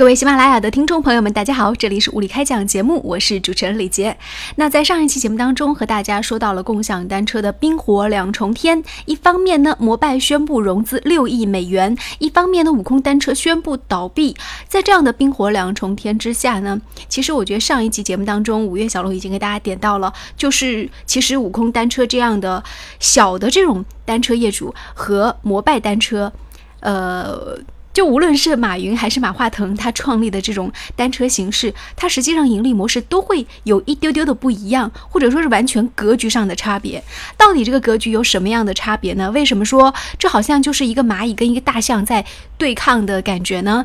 各位喜马拉雅的听众朋友们，大家好，这里是物理开讲节目，我是主持人李杰。那在上一期节目当中，和大家说到了共享单车的冰火两重天。一方面呢，摩拜宣布融资六亿美元；一方面呢，悟空单车宣布倒闭。在这样的冰火两重天之下呢，其实我觉得上一期节目当中，五月小龙已经给大家点到了，就是其实悟空单车这样的小的这种单车业主和摩拜单车，呃。就无论是马云还是马化腾，他创立的这种单车形式，它实际上盈利模式都会有一丢丢的不一样，或者说是完全格局上的差别。到底这个格局有什么样的差别呢？为什么说这好像就是一个蚂蚁跟一个大象在对抗的感觉呢？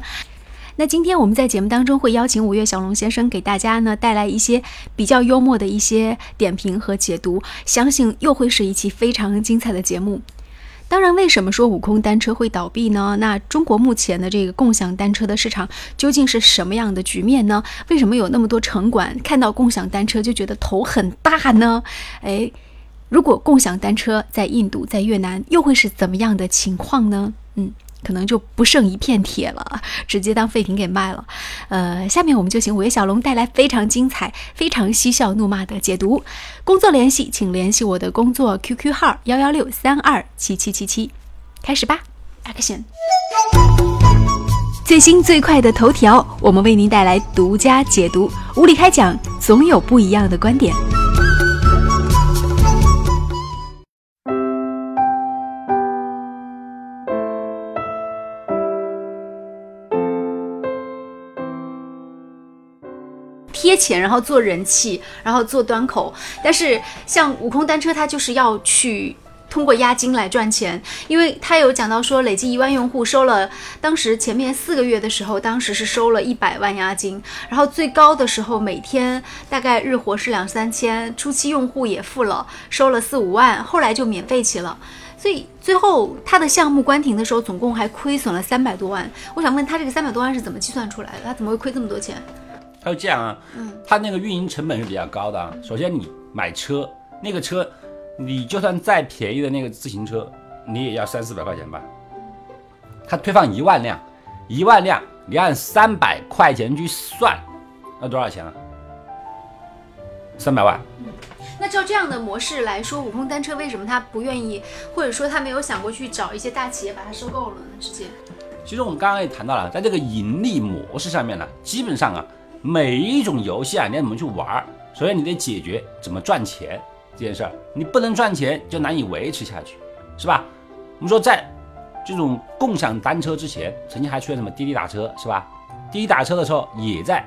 那今天我们在节目当中会邀请五月小龙先生给大家呢带来一些比较幽默的一些点评和解读，相信又会是一期非常精彩的节目。当然，为什么说悟空单车会倒闭呢？那中国目前的这个共享单车的市场究竟是什么样的局面呢？为什么有那么多城管看到共享单车就觉得头很大呢？哎，如果共享单车在印度、在越南，又会是怎么样的情况呢？嗯。可能就不剩一片铁了，直接当废品给卖了。呃，下面我们就请五月小龙带来非常精彩、非常嬉笑怒骂的解读。工作联系，请联系我的工作 QQ 号幺幺六三二七七七七。开始吧，Action！最新最快的头条，我们为您带来独家解读。无理开讲，总有不一样的观点。贴钱，然后做人气，然后做端口。但是像悟空单车，它就是要去通过押金来赚钱，因为他有讲到说，累计一万用户收了，当时前面四个月的时候，当时是收了一百万押金，然后最高的时候每天大概日活是两三千，初期用户也付了，收了四五万，后来就免费起了，所以最后他的项目关停的时候，总共还亏损了三百多万。我想问他这个三百多万是怎么计算出来的？他怎么会亏这么多钱？他就这样啊，嗯，他那个运营成本是比较高的啊。首先你买车，那个车，你就算再便宜的那个自行车，你也要三四百块钱吧。他推放一万辆，一万辆，你按三百块钱去算，那多少钱啊？三百万。那照这样的模式来说，悟空单车为什么他不愿意，或者说他没有想过去找一些大企业把它收购了呢？直接。其实我们刚刚也谈到了，在这个盈利模式上面呢，基本上啊。每一种游戏啊，你要怎么去玩？首先你得解决怎么赚钱这件事儿。你不能赚钱，就难以维持下去，是吧？我们说在这种共享单车之前，曾经还出现什么滴滴打车，是吧？滴滴打车的时候也在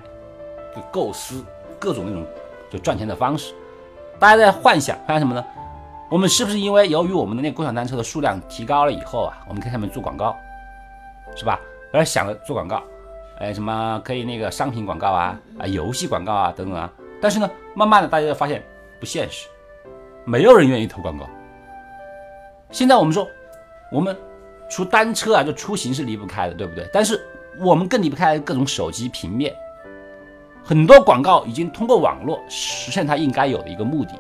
构思各种那种就赚钱的方式。大家在幻想，幻想什么呢？我们是不是因为由于我们的那共享单车的数量提高了以后啊，我们可以上面做广告，是吧？而想着做广告。哎，什么可以那个商品广告啊啊，游戏广告啊等等啊，但是呢，慢慢的大家就发现不现实，没有人愿意投广告。现在我们说，我们除单车啊，就出行是离不开的，对不对？但是我们更离不开各种手机平面，很多广告已经通过网络实现它应该有的一个目的，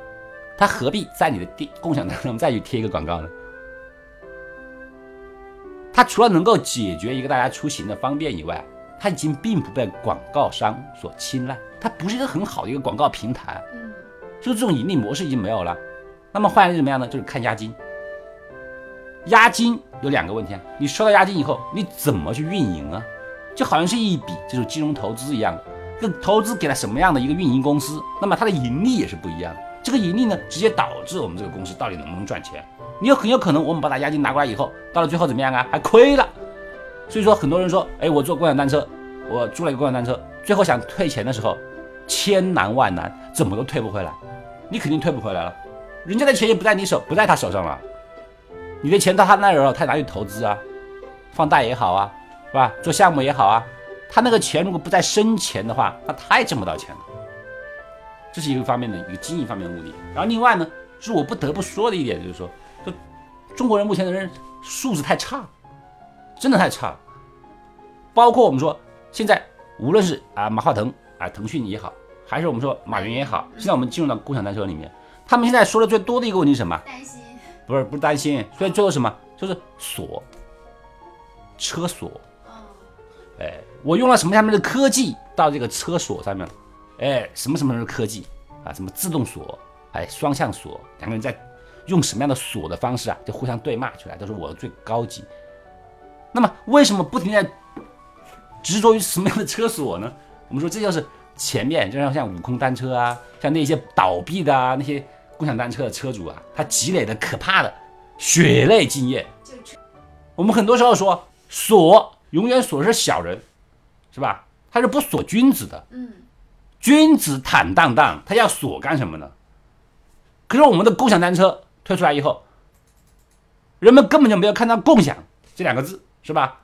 它何必在你的电共享当中再去贴一个广告呢？它除了能够解决一个大家出行的方便以外，它已经并不被广告商所青睐，它不是一个很好的一个广告平台，嗯，就是这种盈利模式已经没有了。那么换来是怎么样呢？就是看押金。押金有两个问题啊，你收到押金以后，你怎么去运营啊？就好像是一笔这种金融投资一样，这投资给了什么样的一个运营公司，那么它的盈利也是不一样的。这个盈利呢，直接导致我们这个公司到底能不能赚钱。你有很有可能，我们把它押金拿过来以后，到了最后怎么样啊？还亏了。所以说，很多人说，哎，我坐共享单车，我租了一个共享单车，最后想退钱的时候，千难万难，怎么都退不回来。你肯定退不回来了，人家的钱也不在你手，不在他手上了。你的钱到他那儿了，他拿去投资啊，放贷也好啊，是吧？做项目也好啊，他那个钱如果不在生钱的话，那他也挣不到钱了。这是一个方面的一个经营方面的目的。然后另外呢，是我不得不说的一点，就是说，就中国人目前的人素质太差。真的太差了，包括我们说现在无论是啊马化腾啊腾讯也好，还是我们说马云也好，现在我们进入到共享单车里面，他们现在说的最多的一个问题是什么？担心？不是不是担心，所以最后什么？就是锁，车锁。哎，我用了什么样的科技到这个车锁上面了？哎，什么什么的科技啊？什么自动锁，哎，双向锁，两个人在用什么样的锁的方式啊？就互相对骂出来，都是我最高级。那么为什么不停在执着于什么样的车锁呢？我们说这就是前面，就像像悟空单车啊，像那些倒闭的啊那些共享单车的车主啊，他积累的可怕的血泪经验。我们很多时候说锁永远锁是小人，是吧？他是不锁君子的。嗯，君子坦荡荡，他要锁干什么呢？可是我们的共享单车推出来以后，人们根本就没有看到“共享”这两个字，是吧？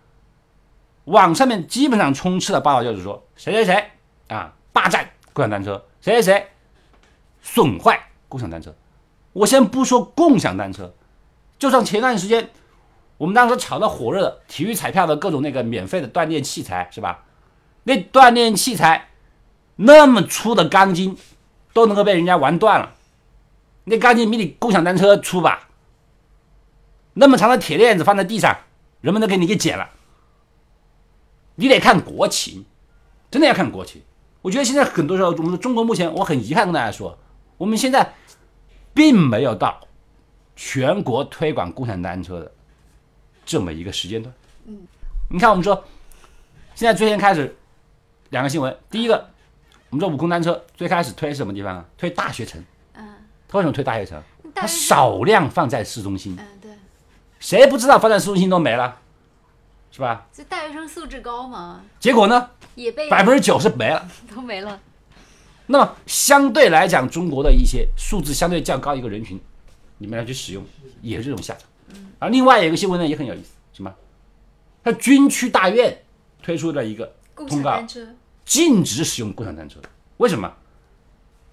网上面基本上充斥的报道就是说谁谁谁啊霸占共享单车，谁谁谁损坏共享单车。我先不说共享单车，就像前段时间我们当时炒得火热的体育彩票的各种那个免费的锻炼器材，是吧？那锻炼器材那么粗的钢筋都能够被人家玩断了，那钢筋比你共享单车粗吧？那么长的铁链子放在地上，人们都给你给剪了。你得看国情，真的要看国情。我觉得现在很多时候，我们中国目前，我很遗憾跟大家说，我们现在并没有到全国推广共享单车的这么一个时间段。嗯，你看，我们说现在最先开始两个新闻，第一个，我们说悟空单车最开始推什么地方啊？推大学城。嗯，它为什么推大学城？它少量放在市中心，嗯对，谁不知道放在市中心都没了，是吧？这大学生素质高嘛，结果呢，也被百分之九十没了。都没了。那么相对来讲，中国的一些素质相对较高一个人群，你们来去使用，也是这种下场。而另外有一个新闻呢，也很有意思，什么？他军区大院推出了一个共通告享单车，禁止使用共享单车。为什么？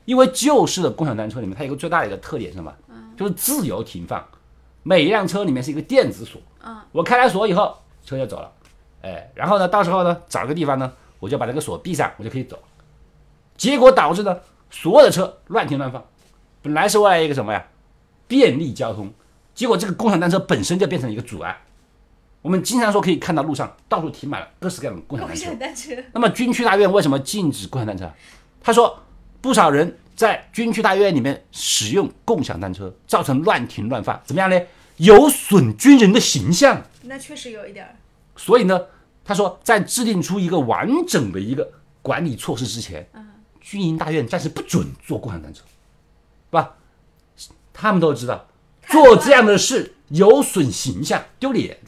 因为旧式的共享单车里面，它有一个最大的一个特点是什么？就是自由停放，每一辆车里面是一个电子锁。嗯，我开了锁以后，车就走了。哎，然后呢，到时候呢，找个地方呢，我就把这个锁闭上，我就可以走。结果导致呢，所有的车乱停乱放。本来是为了一个什么呀？便利交通，结果这个共享单车本身就变成一个阻碍。我们经常说可以看到路上到处停满了各式各样的共享单车。单车，那么军区大院为什么禁止共享单车？他说，不少人在军区大院里面使用共享单车，造成乱停乱放，怎么样呢？有损军人的形象。那确实有一点。所以呢，他说，在制定出一个完整的一个管理措施之前，军营大院暂时不准坐共享单车，是吧？他们都知道做这样的事有损形象，丢脸，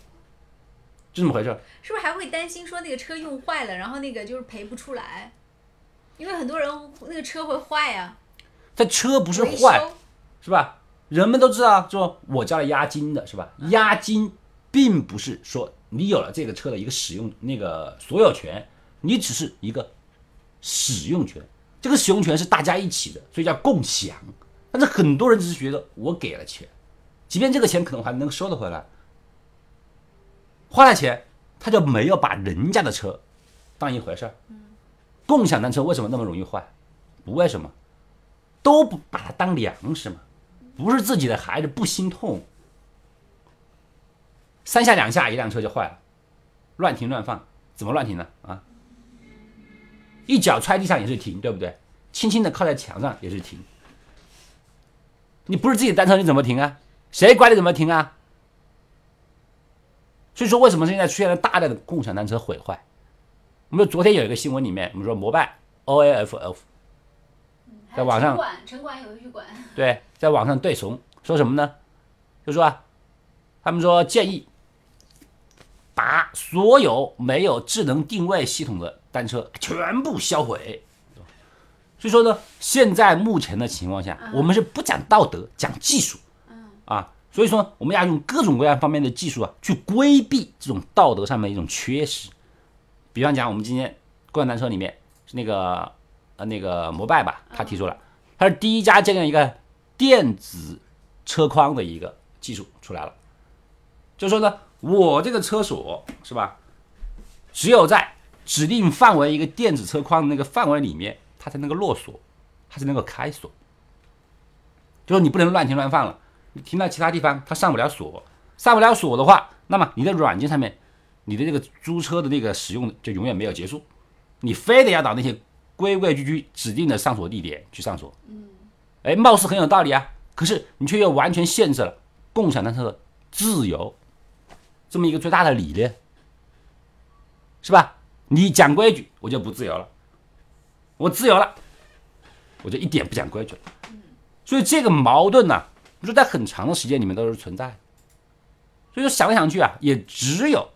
就这么回事儿。是不是还会担心说那个车用坏了，然后那个就是赔不出来？因为很多人那个车会坏呀、这车不是维坏，是吧？人们都知道，说我交了押金的是吧？押金并不是说你有了这个车的一个使用那个所有权，你只是一个使用权，这个使用权是大家一起的，所以叫共享。但是很多人只是觉得我给了钱，即便这个钱可能还能收得回来，花了钱他就没有把人家的车当一回事儿。共享单车为什么那么容易坏？不为什么，都不把它当粮食嘛。不是自己的孩子不心痛，三下两下一辆车就坏了，乱停乱放，怎么乱停呢？啊，一脚踹地上也是停，对不对？轻轻的靠在墙上也是停。你不是自己的单车，你怎么停啊？谁管你怎么停啊？所以说，为什么现在出现了大量的共享单车毁坏？我们昨天有一个新闻里面，我们说摩拜 O A F F 在网上城管城管有一管，对，在网上对怂，说什么呢？就说啊，他们说建议把所有没有智能定位系统的单车全部销毁。所以说呢，现在目前的情况下，我们是不讲道德，讲技术。啊，所以说我们要用各种各样方面的技术啊，去规避这种道德上面的一种缺失。比方讲，我们今天共享单车里面是那个呃那个摩拜吧，他提出了，他是第一家建立一个电子车筐的一个技术出来了，就说呢，我这个车锁是吧，只有在指定范围一个电子车筐的那个范围里面，它才能够落锁，它才能够开锁，就是你不能乱停乱放了。你停到其他地方，它上不了锁，上不了锁的话，那么你的软件上面你的这个租车的那个使用就永远没有结束，你非得要到那些规规矩矩指定的上锁地点去上锁。嗯，哎，貌似很有道理啊，可是你却又完全限制了共享单车的自由，这么一个最大的理念，是吧？你讲规矩，我就不自由了；我自由了，我就一点不讲规矩了。所以这个矛盾呢，就在很长的时间里面都是存在的。所以说想来想去啊，也只有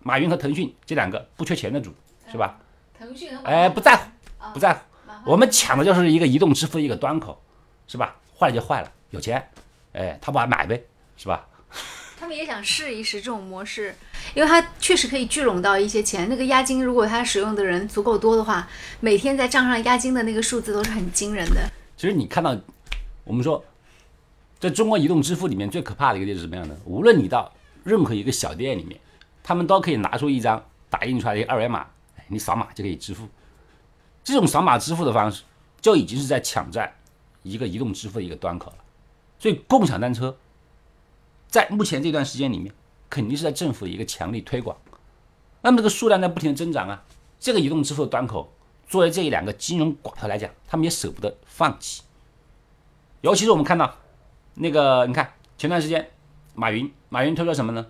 马云和腾讯这两个不缺钱的主，是吧？腾讯哎，不在乎，不在乎。我们抢的就是一个移动支付的一个端口，是吧？坏了就坏了，有钱，哎，淘宝买呗，是吧？他们也想试一试这种模式，因为它确实可以聚拢到一些钱。那个押金，如果他使用的人足够多的话，每天在账上押金的那个数字都是很惊人的。其实你看到，我们说，在中国移动支付里面最可怕的一个点是什么样的？无论你到任何一个小店里面，他们都可以拿出一张打印出来的二维码，你扫码就可以支付。这种扫码支付的方式，就已经是在抢占一个移动支付的一个端口了。所以，共享单车在目前这段时间里面，肯定是在政府的一个强力推广。那么，这个数量在不停的增长啊。这个移动支付的端口，作为这一两个金融寡头来讲，他们也舍不得放弃。尤其是我们看到那个，你看前段时间，马云，马云推说什么呢？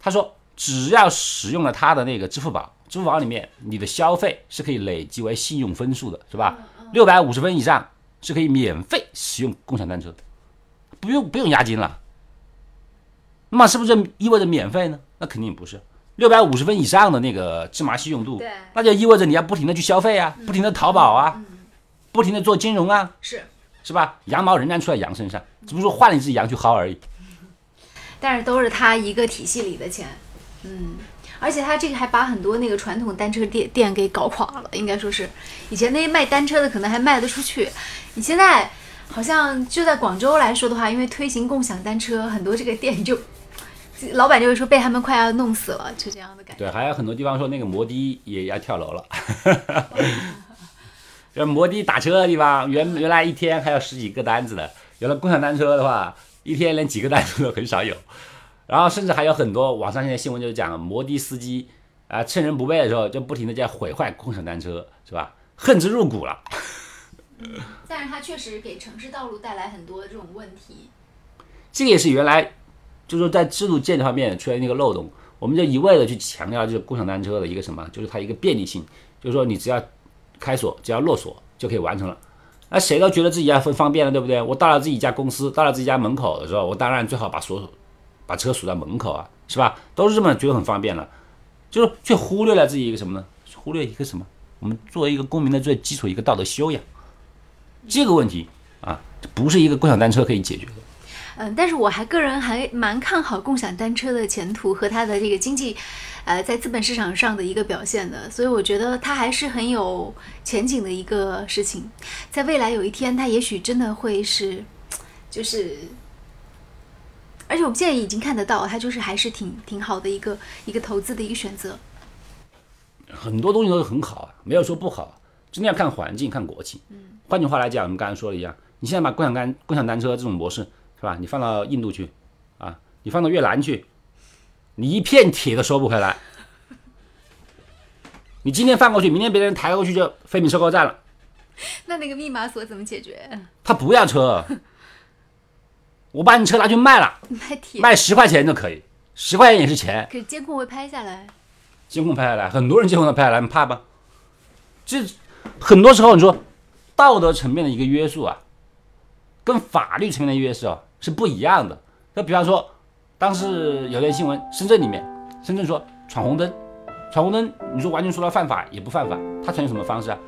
他说，只要使用了他的那个支付宝。支付宝里面，你的消费是可以累积为信用分数的，是吧？六百五十分以上是可以免费使用共享单车，不用不用押金了。那么是不是意味着免费呢？那肯定不是。六百五十分以上的那个芝麻信用度，那就意味着你要不停的去消费啊，不停的淘宝啊，不停的做金融啊，是是吧？羊毛仍然出在羊身上，只不过换了一只羊去薅而已。但是都是他一个体系里的钱，嗯。而且他这个还把很多那个传统单车店店给搞垮了，应该说是，以前那些卖单车的可能还卖得出去，你现在好像就在广州来说的话，因为推行共享单车，很多这个店就老板就会说被他们快要弄死了，就这样的感觉。对，还有很多地方说那个摩的也要跳楼了，就摩的打车的地方，原原来一天还有十几个单子的，有了共享单车的话，一天连几个单子都很少有。然后甚至还有很多网上现在新闻就是讲摩的司机啊趁人不备的时候就不停的在毁坏共享单车，是吧？恨之入骨了。但是它确实给城市道路带来很多这种问题。这个也是原来就是说在制度建设方面出现一个漏洞，我们就一味的去强调就是共享单车的一个什么，就是它一个便利性，就是说你只要开锁，只要落锁就可以完成了。那谁都觉得自己要很方便了，对不对？我到了自己家公司，到了自己家门口的时候，我当然最好把锁。把车锁在门口啊，是吧？都是这么觉得很方便了，就是却忽略了自己一个什么呢？忽略一个什么？我们作为一个公民的最基础一个道德修养，这个问题啊，不是一个共享单车可以解决的。嗯，但是我还个人还蛮看好共享单车的前途和它的这个经济，呃，在资本市场上的一个表现的，所以我觉得它还是很有前景的一个事情，在未来有一天，它也许真的会是，就是。而且我们现在已经看得到，它就是还是挺挺好的一个一个投资的一个选择。很多东西都是很好啊，没有说不好，真的要看环境、看国情。嗯，换句话来讲，我们刚才说的一样，你现在把共享单共享单车这种模式是吧？你放到印度去啊，你放到越南去，你一片铁都收不回来。你今天放过去，明天别人抬过去就废品收购站了。那那个密码锁怎么解决？他不要车。我把你车拿去卖了，卖铁，卖十块钱就可以，十块钱也是钱。可是监控会拍下来，监控拍下来，很多人监控都拍下来，你怕吗？这很多时候你说道德层面的一个约束啊，跟法律层面的约束啊是不一样的。那比方说，当时有条新闻，深圳里面，深圳说闯红灯，闯红灯，你说完全说他犯法也不犯法，他采用什么方式啊？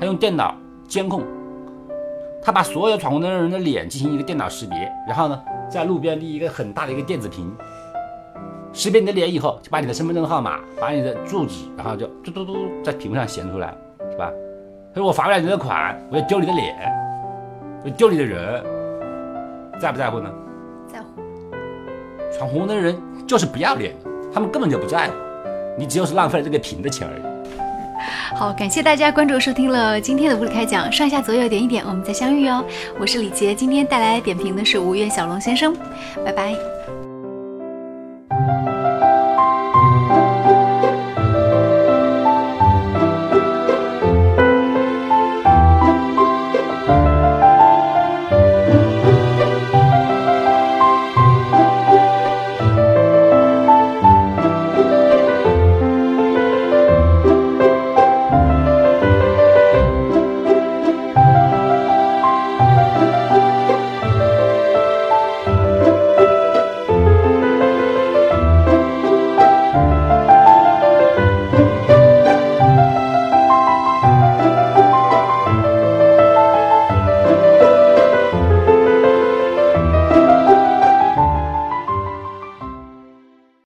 他用电脑监控。他把所有闯红灯的人的脸进行一个电脑识别，然后呢，在路边立一个很大的一个电子屏，识别你的脸以后，就把你的身份证号码、把你的住址，然后就嘟嘟嘟在屏幕上显出来，是吧？他说我罚不了你的款，我要丢你的脸，我丢你的人，在不在乎呢？在乎。闯红灯的人就是不要脸的，他们根本就不在乎，你只有是浪费了这个屏的钱而已。好，感谢大家关注收听了今天的物理开讲，上下左右点一点，我们再相遇哦。我是李杰，今天带来点评的是吴越小龙先生，拜拜。